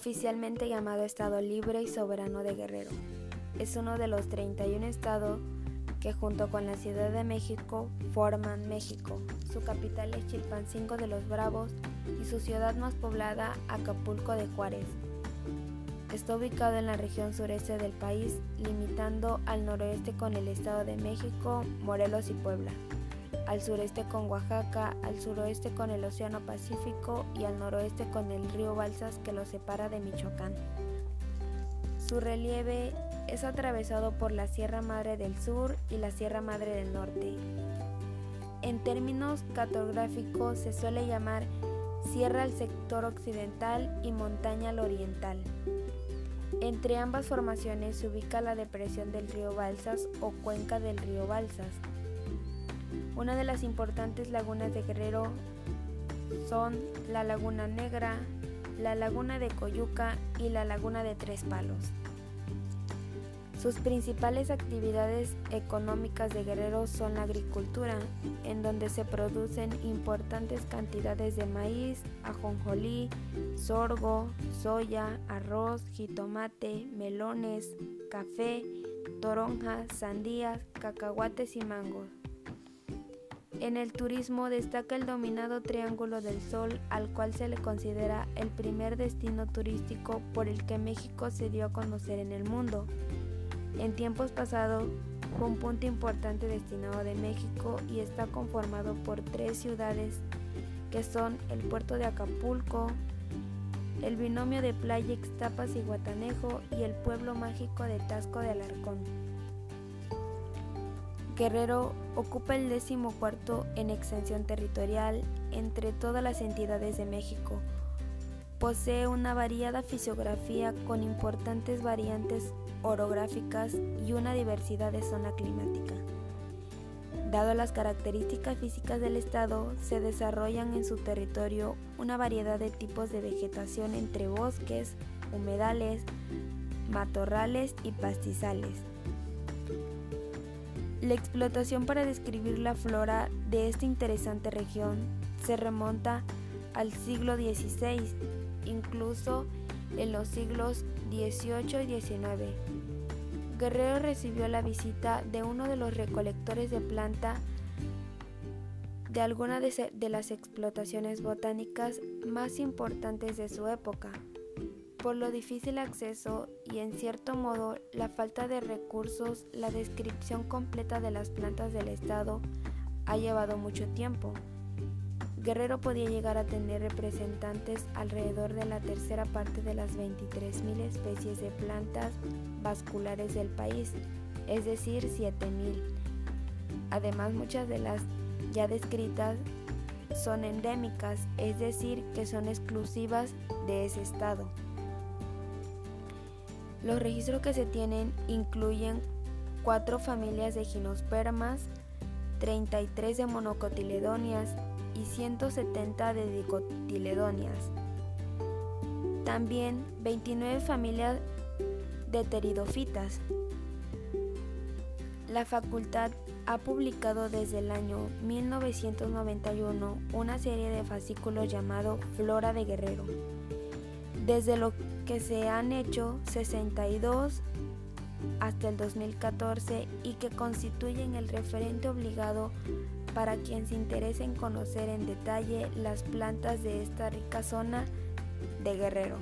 oficialmente llamado Estado Libre y Soberano de Guerrero. Es uno de los 31 estados que junto con la Ciudad de México forman México. Su capital es Chilpancingo de los Bravos y su ciudad más poblada Acapulco de Juárez. Está ubicado en la región sureste del país, limitando al noroeste con el Estado de México, Morelos y Puebla, al sureste con Oaxaca, al suroeste con el Océano Pacífico y al noroeste con el río Balsas que lo separa de Michoacán. Su relieve es atravesado por la Sierra Madre del Sur y la Sierra Madre del Norte. En términos cartográficos se suele llamar Sierra al sector occidental y montaña al oriental. Entre ambas formaciones se ubica la depresión del río Balsas o cuenca del río Balsas. Una de las importantes lagunas de Guerrero son la Laguna Negra, la Laguna de Coyuca y la Laguna de Tres Palos. Sus principales actividades económicas de Guerrero son la agricultura, en donde se producen importantes cantidades de maíz, ajonjolí, sorgo, soya, arroz, jitomate, melones, café, toronja, sandías, cacahuates y mangos. En el turismo destaca el dominado Triángulo del Sol, al cual se le considera el primer destino turístico por el que México se dio a conocer en el mundo. En tiempos pasados fue un punto importante destinado de México y está conformado por tres ciudades que son el puerto de Acapulco, el binomio de Playa Ixtapas y Guatanejo y el pueblo mágico de Tasco de Alarcón. Guerrero ocupa el décimo cuarto en extensión territorial entre todas las entidades de México. Posee una variada fisiografía con importantes variantes orográficas y una diversidad de zona climática. Dado las características físicas del estado, se desarrollan en su territorio una variedad de tipos de vegetación entre bosques, humedales, matorrales y pastizales. La explotación para describir la flora de esta interesante región se remonta al siglo XVI, incluso en los siglos XVIII y XIX. Guerrero recibió la visita de uno de los recolectores de planta de alguna de, las explotaciones botánicas más importantes de su época. Por lo difícil acceso y en cierto modo la falta de recursos, la descripción completa de las plantas del estado ha llevado mucho tiempo. Guerrero podía llegar a tener representantes alrededor de la tercera parte de las 23.000 especies de plantas vasculares del país, es decir, 7.000. Además, muchas de las ya descritas son endémicas, es decir, que son exclusivas de ese estado. Los registros que se tienen incluyen cuatro familias de ginospermas, 33 de monocotiledonias, y 170 de dicotiledonias. También 29 familias de pteridofitas. La facultad ha publicado desde el año 1991 una serie de fascículos llamado Flora de Guerrero, desde lo que se han hecho 62 hasta el 2014 y que constituyen el referente obligado para quien se interese en conocer en detalle las plantas de esta rica zona de Guerrero.